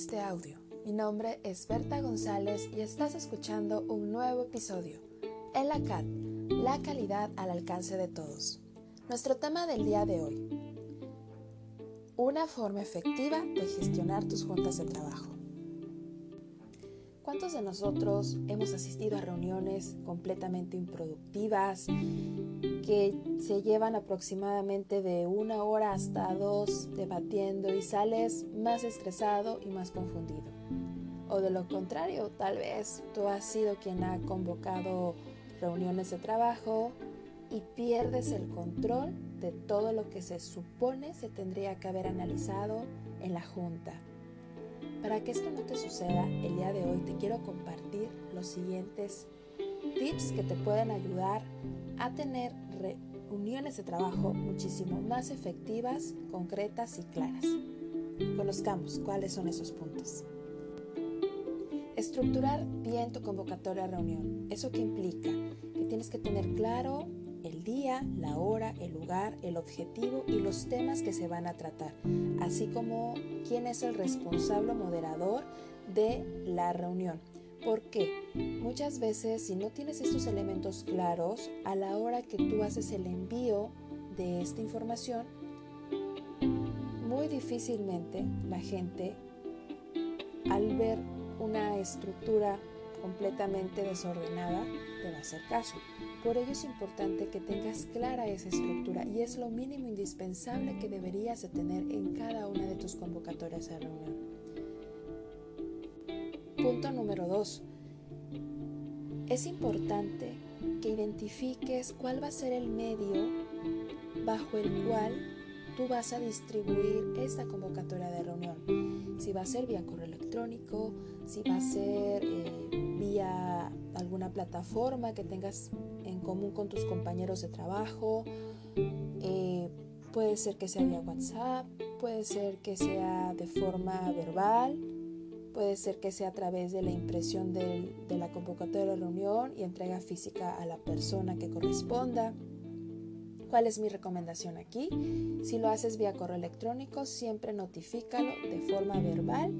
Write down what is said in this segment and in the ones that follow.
este audio. Mi nombre es Berta González y estás escuchando un nuevo episodio. El ACAD, la calidad al alcance de todos. Nuestro tema del día de hoy. Una forma efectiva de gestionar tus juntas de trabajo. ¿Cuántos de nosotros hemos asistido a reuniones completamente improductivas que se llevan aproximadamente de una hora hasta dos debatiendo y sales más estresado y más confundido? O de lo contrario, tal vez tú has sido quien ha convocado reuniones de trabajo y pierdes el control de todo lo que se supone se tendría que haber analizado en la junta para que esto no te suceda, el día de hoy te quiero compartir los siguientes tips que te pueden ayudar a tener reuniones de trabajo muchísimo más efectivas, concretas y claras. Conozcamos cuáles son esos puntos. Estructurar bien tu convocatoria a reunión. ¿Eso qué implica? Que tienes que tener claro el día, la hora, el lugar, el objetivo y los temas que se van a tratar, así como quién es el responsable moderador de la reunión. Porque muchas veces si no tienes estos elementos claros, a la hora que tú haces el envío de esta información, muy difícilmente la gente al ver una estructura completamente desordenada te va a hacer caso. Por ello es importante que tengas clara esa estructura y es lo mínimo indispensable que deberías de tener en cada una de tus convocatorias a reunión. Punto número 2. Es importante que identifiques cuál va a ser el medio bajo el cual tú vas a distribuir esta convocatoria de reunión. Si va a ser vía correo electrónico, si va a ser eh, vía alguna plataforma que tengas en común con tus compañeros de trabajo. Eh, puede ser que sea vía WhatsApp, puede ser que sea de forma verbal, puede ser que sea a través de la impresión de la convocatoria de reunión y entrega física a la persona que corresponda. ¿Cuál es mi recomendación aquí? Si lo haces vía correo electrónico, siempre notifícalo de forma verbal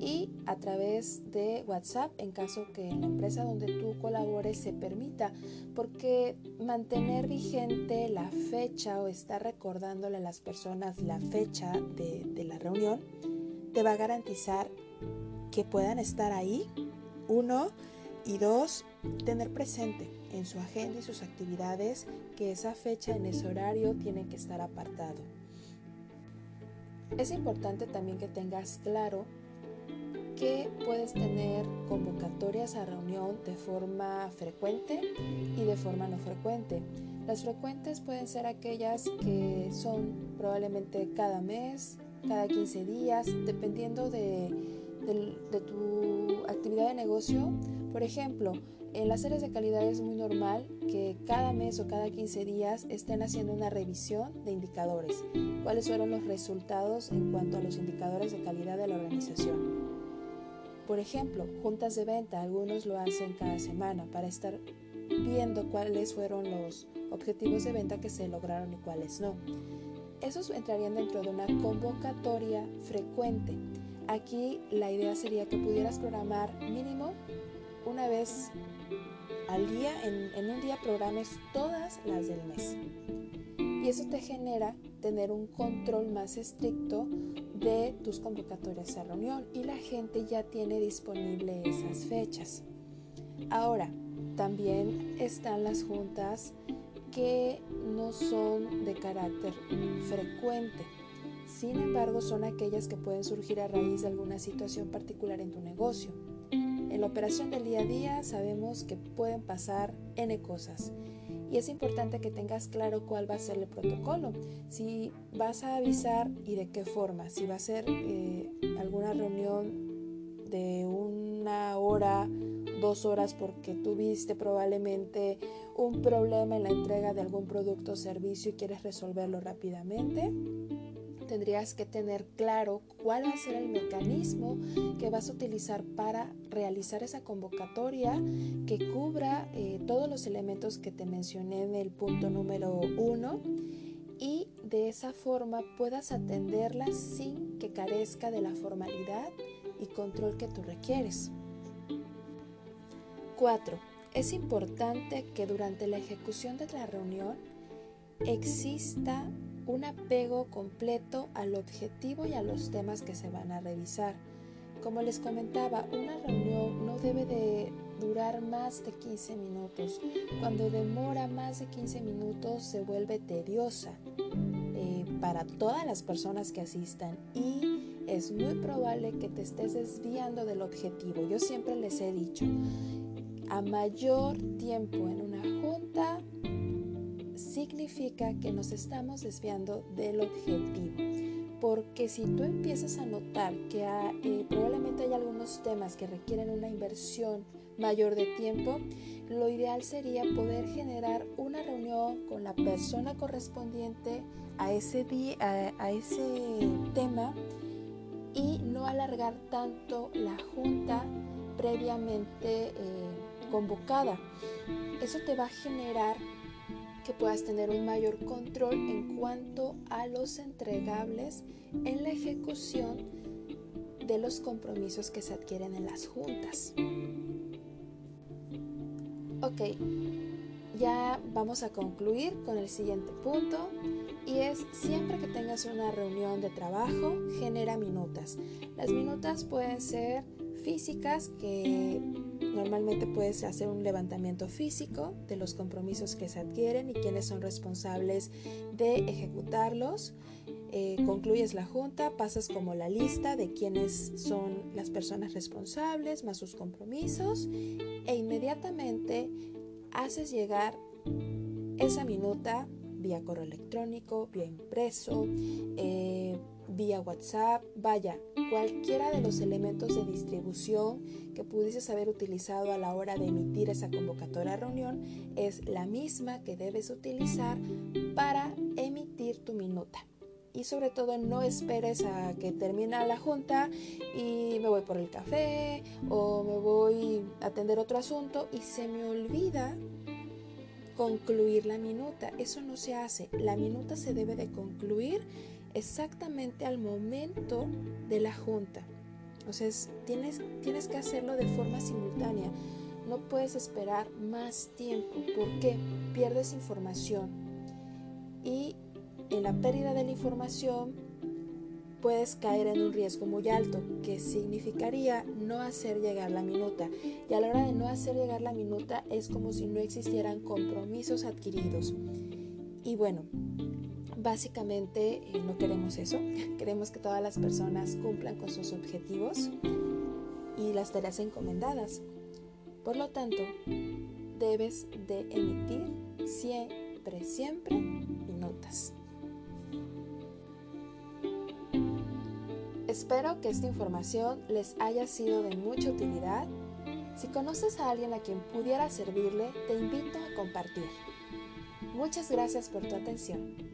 y a través de WhatsApp en caso que en la empresa donde tú colabores se permita, porque mantener vigente la fecha o estar recordándole a las personas la fecha de, de la reunión te va a garantizar que puedan estar ahí, uno, y dos, tener presente en su agenda y sus actividades que esa fecha en ese horario tiene que estar apartado. Es importante también que tengas claro que puedes tener convocatorias a reunión de forma frecuente y de forma no frecuente. Las frecuentes pueden ser aquellas que son probablemente cada mes, cada 15 días, dependiendo de, de tu actividad de negocio. Por ejemplo, en las áreas de calidad es muy normal que cada mes o cada 15 días estén haciendo una revisión de indicadores. ¿Cuáles fueron los resultados en cuanto a los indicadores de calidad de la organización? Por ejemplo, juntas de venta, algunos lo hacen cada semana para estar viendo cuáles fueron los objetivos de venta que se lograron y cuáles no. Esos entrarían dentro de una convocatoria frecuente. Aquí la idea sería que pudieras programar mínimo una vez al día, en, un día programes todas las del mes. Y eso te genera tener un control más estricto de tus convocatorias a reunión y la gente ya tiene disponible esas fechas. Ahora, también están las juntas que no son de carácter frecuente. Sin embargo, son aquellas que pueden surgir a raíz de alguna situación particular en tu negocio. En la operación del día a día sabemos que pueden pasar N cosas y es importante que tengas claro cuál va a ser el protocolo. Si vas a avisar y de qué forma. Si va a ser eh, alguna reunión de una hora, dos horas porque tuviste probablemente un problema en la entrega de algún producto o servicio y quieres resolverlo rápidamente tendrías que tener claro cuál va a ser el mecanismo que vas a utilizar para realizar esa convocatoria que cubra eh, todos los elementos que te mencioné en el punto número uno y de esa forma puedas atenderla sin que carezca de la formalidad y control que tú requieres. 4. Es importante que durante la ejecución de la reunión exista un apego completo al objetivo y a los temas que se van a revisar. Como les comentaba, una reunión no debe de durar más de 15 minutos. Cuando demora más de 15 minutos se vuelve tediosa eh, para todas las personas que asistan y es muy probable que te estés desviando del objetivo. Yo siempre les he dicho, a mayor tiempo en una junta, significa que nos estamos desviando del objetivo. Porque si tú empiezas a notar que eh, probablemente hay algunos temas que requieren una inversión mayor de tiempo, lo ideal sería poder generar una reunión con la persona correspondiente a ese, a, ese tema y no alargar tanto la junta previamente eh, convocada. Eso te va a generar que puedas tener un mayor control en cuanto a los entregables en la ejecución de los compromisos que se adquieren en las juntas. Ok, ya vamos a concluir con el siguiente punto y es siempre que tengas una reunión de trabajo, genera minutas. Las minutas pueden ser físicas que Normalmente puedes hacer un levantamiento físico de los compromisos que se adquieren y quiénes son responsables de ejecutarlos. Eh, concluyes la junta, pasas como la lista de quiénes son las personas responsables más sus compromisos e inmediatamente haces llegar esa minuta vía correo electrónico, vía impreso, eh, vía WhatsApp, vaya, cualquiera de los elementos de distribución que pudieses haber utilizado a la hora de emitir esa convocatoria a reunión es la misma que debes utilizar para emitir tu minuta. Y sobre todo no esperes a que termine la junta y me voy por el café o me voy a atender otro asunto y se me olvida concluir la minuta. Eso no se hace. La minuta se debe de concluir exactamente al momento de la junta. O tienes, tienes que hacerlo de forma simultánea. No puedes esperar más tiempo porque pierdes información. Y en la pérdida de la información puedes caer en un riesgo muy alto, que significaría no hacer llegar la minuta. Y a la hora de no hacer llegar la minuta es como si no existieran compromisos adquiridos. Y bueno, Básicamente eh, no queremos eso, queremos que todas las personas cumplan con sus objetivos y las tareas encomendadas. Por lo tanto, debes de emitir siempre, siempre notas. Espero que esta información les haya sido de mucha utilidad. Si conoces a alguien a quien pudiera servirle, te invito a compartir. Muchas gracias por tu atención.